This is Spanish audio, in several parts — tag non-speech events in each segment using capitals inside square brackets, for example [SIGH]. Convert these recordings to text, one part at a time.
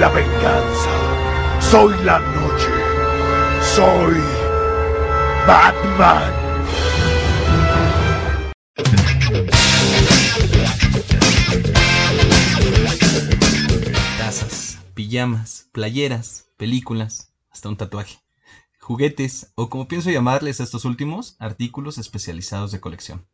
la venganza. Soy la noche. Soy Batman. Tazas, pijamas, playeras, películas, hasta un tatuaje. Juguetes, o como pienso llamarles a estos últimos, artículos especializados de colección.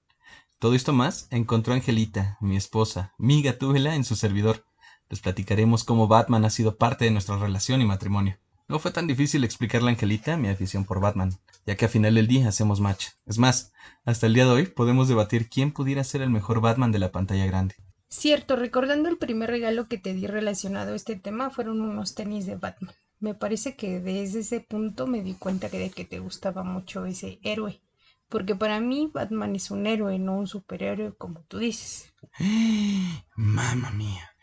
Todo esto más encontró Angelita, mi esposa, mi gatúbela, en su servidor. Les platicaremos cómo Batman ha sido parte de nuestra relación y matrimonio. No fue tan difícil explicarle a Angelita mi afición por Batman, ya que a final del día hacemos match. Es más, hasta el día de hoy podemos debatir quién pudiera ser el mejor Batman de la pantalla grande. Cierto, recordando el primer regalo que te di relacionado a este tema fueron unos tenis de Batman. Me parece que desde ese punto me di cuenta que de que te gustaba mucho ese héroe. Porque para mí Batman es un héroe, no un superhéroe como tú dices. [GASPS] Mamma mía.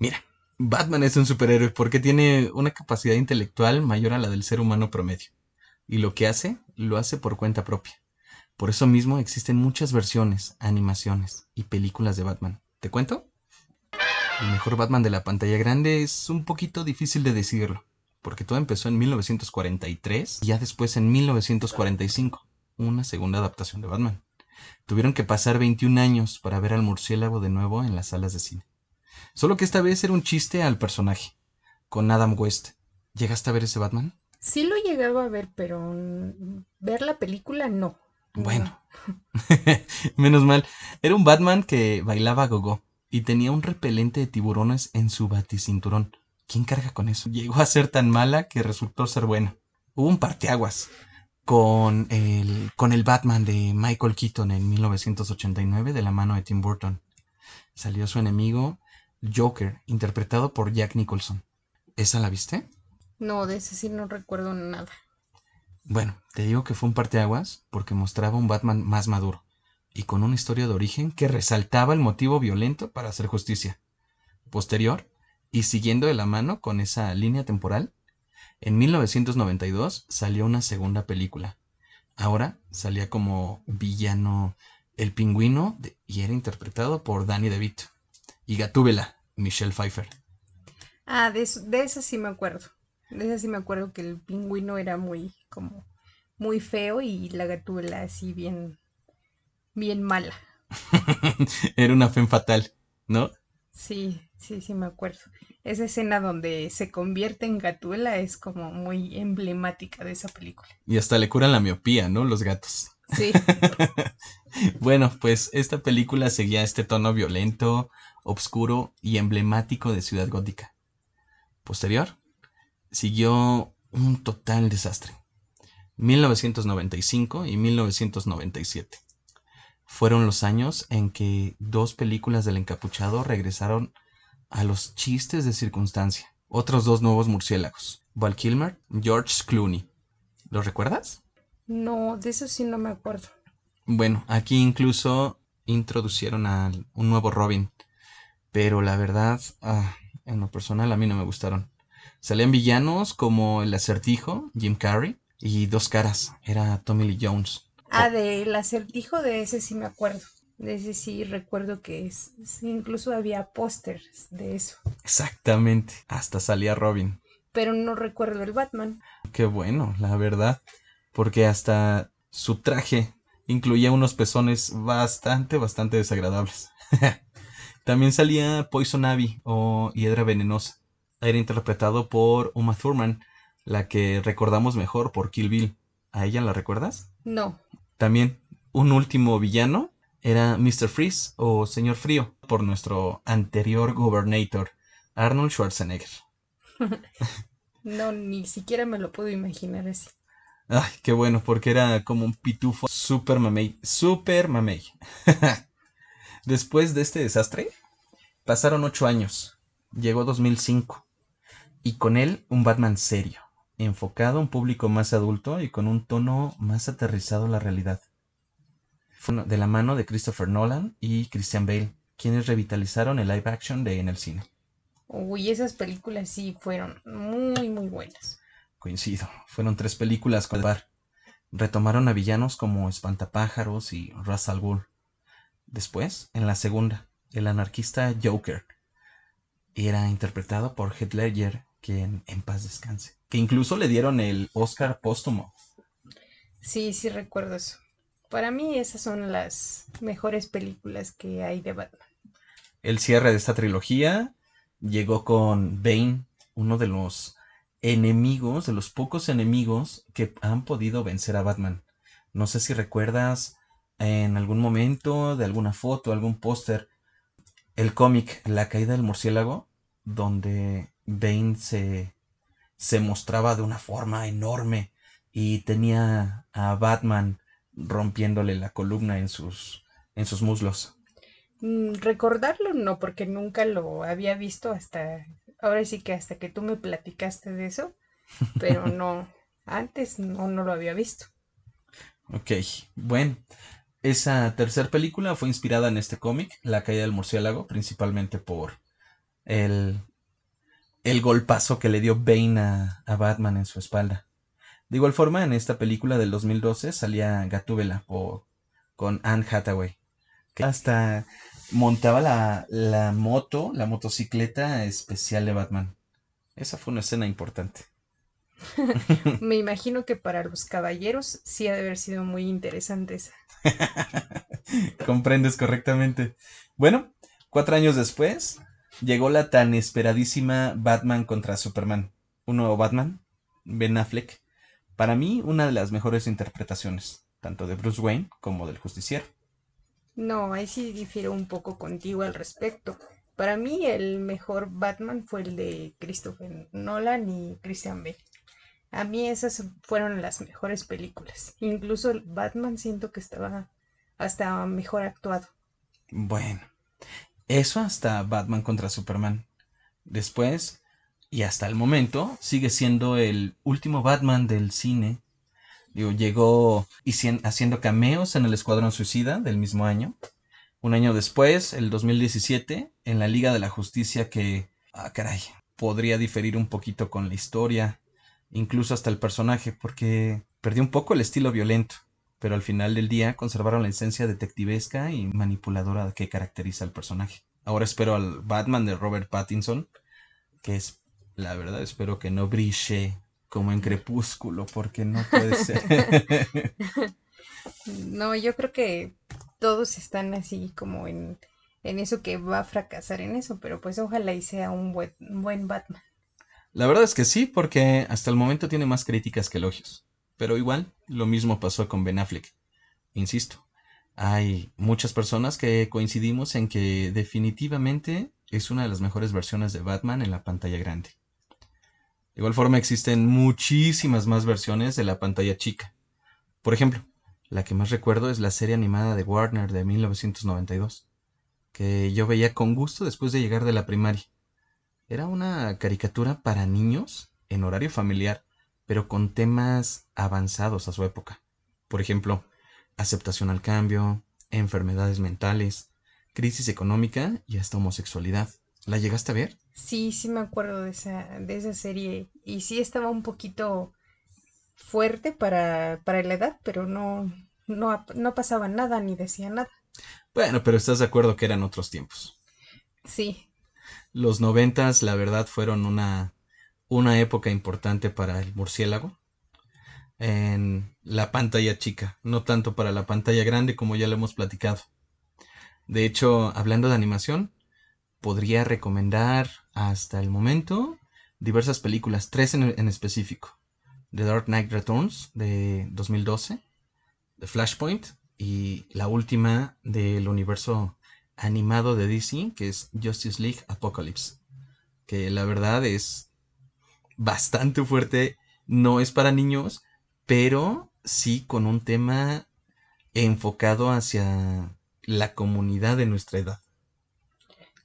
Mira, Batman es un superhéroe porque tiene una capacidad intelectual mayor a la del ser humano promedio. Y lo que hace, lo hace por cuenta propia. Por eso mismo existen muchas versiones, animaciones y películas de Batman. ¿Te cuento? El mejor Batman de la pantalla grande es un poquito difícil de decirlo, porque todo empezó en 1943 y ya después en 1945, una segunda adaptación de Batman. Tuvieron que pasar 21 años para ver al murciélago de nuevo en las salas de cine. Solo que esta vez era un chiste al personaje, con Adam West. ¿Llegaste a ver ese Batman? Sí lo llegaba a ver, pero mm, ver la película no. Bueno, [LAUGHS] menos mal. Era un Batman que bailaba gogo y tenía un repelente de tiburones en su baticinturón. ¿Quién carga con eso? Llegó a ser tan mala que resultó ser buena. Hubo un parteaguas con el, con el Batman de Michael Keaton en 1989 de la mano de Tim Burton. Salió su enemigo Joker, interpretado por Jack Nicholson. ¿Esa la viste? No, de ese sí no recuerdo nada. Bueno, te digo que fue un parteaguas porque mostraba un Batman más maduro y con una historia de origen que resaltaba el motivo violento para hacer justicia. Posterior, y siguiendo de la mano con esa línea temporal, en 1992 salió una segunda película. Ahora salía como villano el pingüino de- y era interpretado por Danny DeVito. Y Gatúbela, Michelle Pfeiffer. Ah, de eso, de eso sí me acuerdo. De eso sí me acuerdo que el pingüino era muy, como, muy feo y la gatúbela así bien, bien mala. [LAUGHS] era una fe fatal, ¿no? Sí, sí, sí me acuerdo. Esa escena donde se convierte en gatúbela es como muy emblemática de esa película. Y hasta le curan la miopía, ¿no? Los gatos. Sí, [LAUGHS] Bueno, pues esta película seguía este tono violento, obscuro y emblemático de Ciudad Gótica. Posterior, siguió un total desastre. 1995 y 1997. Fueron los años en que dos películas del encapuchado regresaron a los chistes de circunstancia. Otros dos nuevos murciélagos. Val Kilmer, George Clooney. ¿Los recuerdas? no, de eso sí no me acuerdo. Bueno, aquí incluso introducieron a un nuevo Robin. Pero la verdad, ah, en lo personal a mí no me gustaron. Salían villanos como el acertijo, Jim Carrey, y dos caras, era Tommy Lee Jones. Ah, del acertijo de ese sí me acuerdo. De ese sí recuerdo que es, incluso había pósters de eso. Exactamente, hasta salía Robin. Pero no recuerdo el Batman. Qué bueno, la verdad, porque hasta su traje incluía unos pezones bastante, bastante desagradables. [LAUGHS] También salía Poison Ivy o Hiedra Venenosa. Era interpretado por Uma Thurman, la que recordamos mejor por Kill Bill. ¿A ella la recuerdas? No. También un último villano era Mr. Freeze o Señor Frío por nuestro anterior gobernator, Arnold Schwarzenegger. [LAUGHS] No, ni siquiera me lo puedo imaginar así. Ay, qué bueno, porque era como un pitufo super mamey, super mamey. [LAUGHS] Después de este desastre, pasaron ocho años. Llegó 2005. Y con él un Batman serio, enfocado a un público más adulto y con un tono más aterrizado a la realidad. Fue de la mano de Christopher Nolan y Christian Bale, quienes revitalizaron el live action de en el cine. Uy, esas películas sí fueron muy, muy buenas. Coincido, fueron tres películas con el bar. Retomaron a villanos como Espantapájaros y al Ghul. Después, en la segunda, el anarquista Joker era interpretado por Heath Ledger quien en paz descanse. Que incluso le dieron el Oscar póstumo. Sí, sí recuerdo eso. Para mí esas son las mejores películas que hay de Batman. El cierre de esta trilogía llegó con Bane, uno de los enemigos, de los pocos enemigos que han podido vencer a Batman. No sé si recuerdas en algún momento de alguna foto, algún póster, el cómic La caída del murciélago, donde Bane se, se mostraba de una forma enorme y tenía a Batman rompiéndole la columna en sus, en sus muslos. Mm, recordarlo no, porque nunca lo había visto hasta, ahora sí que hasta que tú me platicaste de eso, pero [LAUGHS] no, antes no, no lo había visto. Ok, bueno, esa tercera película fue inspirada en este cómic, La caída del murciélago, principalmente por el, el golpazo que le dio Bane a, a Batman en su espalda. De igual forma, en esta película del 2012 salía Gatúbela o con Anne Hathaway, que hasta montaba la, la moto, la motocicleta especial de Batman. Esa fue una escena importante. [LAUGHS] Me imagino que para los caballeros sí ha de haber sido muy interesante esa. [LAUGHS] Comprendes correctamente. Bueno, cuatro años después, llegó la tan esperadísima Batman contra Superman. Un nuevo Batman, Ben Affleck. Para mí, una de las mejores interpretaciones, tanto de Bruce Wayne como del justiciero. No, ahí sí difiero un poco contigo al respecto. Para mí el mejor Batman fue el de Christopher Nolan y Christian Bale. A mí esas fueron las mejores películas. Incluso Batman siento que estaba hasta mejor actuado. Bueno, eso hasta Batman contra Superman. Después, y hasta el momento, sigue siendo el último Batman del cine. Llegó haciendo cameos en el Escuadrón Suicida del mismo año. Un año después, el 2017, en la Liga de la Justicia que, ah, caray, podría diferir un poquito con la historia incluso hasta el personaje, porque perdió un poco el estilo violento, pero al final del día conservaron la esencia detectivesca y manipuladora que caracteriza al personaje. Ahora espero al Batman de Robert Pattinson, que es, la verdad, espero que no brille como en Crepúsculo, porque no puede ser. [LAUGHS] no, yo creo que todos están así como en, en eso que va a fracasar en eso, pero pues ojalá y sea un buen, un buen Batman. La verdad es que sí, porque hasta el momento tiene más críticas que elogios. Pero igual, lo mismo pasó con Ben Affleck. Insisto, hay muchas personas que coincidimos en que definitivamente es una de las mejores versiones de Batman en la pantalla grande. De igual forma existen muchísimas más versiones de la pantalla chica. Por ejemplo, la que más recuerdo es la serie animada de Warner de 1992, que yo veía con gusto después de llegar de la primaria. Era una caricatura para niños en horario familiar, pero con temas avanzados a su época. Por ejemplo, aceptación al cambio, enfermedades mentales, crisis económica y hasta homosexualidad. ¿La llegaste a ver? Sí, sí me acuerdo de esa, de esa serie. Y sí estaba un poquito fuerte para, para la edad, pero no, no, no pasaba nada ni decía nada. Bueno, pero estás de acuerdo que eran otros tiempos. Sí, los noventas, la verdad, fueron una, una época importante para el murciélago en la pantalla chica, no tanto para la pantalla grande como ya lo hemos platicado. De hecho, hablando de animación, podría recomendar hasta el momento diversas películas, tres en, en específico. The Dark Knight Returns de 2012, The Flashpoint y la última del universo animado de DC, que es Justice League Apocalypse, que la verdad es bastante fuerte, no es para niños, pero sí con un tema enfocado hacia la comunidad de nuestra edad.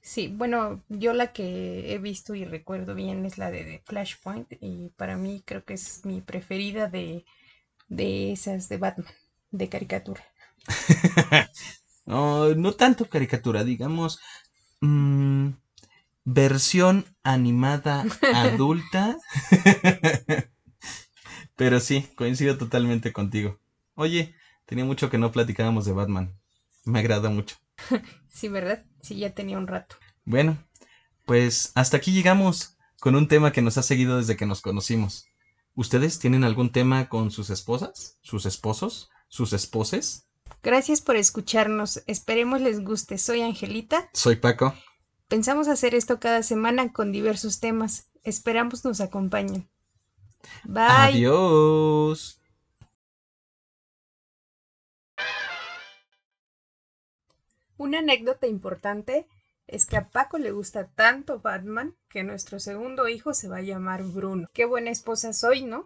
Sí, bueno, yo la que he visto y recuerdo bien es la de Flashpoint y para mí creo que es mi preferida de, de esas de Batman, de caricatura. [LAUGHS] No, no tanto caricatura, digamos. Mm, versión animada [LAUGHS] adulta. [LAUGHS] Pero sí, coincido totalmente contigo. Oye, tenía mucho que no platicábamos de Batman. Me agrada mucho. [LAUGHS] Sí, ¿verdad? Sí, ya tenía un rato. Bueno, pues hasta aquí llegamos con un tema que nos ha seguido desde que nos conocimos. ¿Ustedes tienen algún tema con sus esposas, sus esposos, sus esposes? Gracias por escucharnos. Esperemos les guste. Soy Angelita. Soy Paco. Pensamos hacer esto cada semana con diversos temas. Esperamos nos acompañen. Bye. Adiós. Una anécdota importante es que a Paco le gusta tanto Batman que nuestro segundo hijo se va a llamar Bruno. Qué buena esposa soy, ¿no?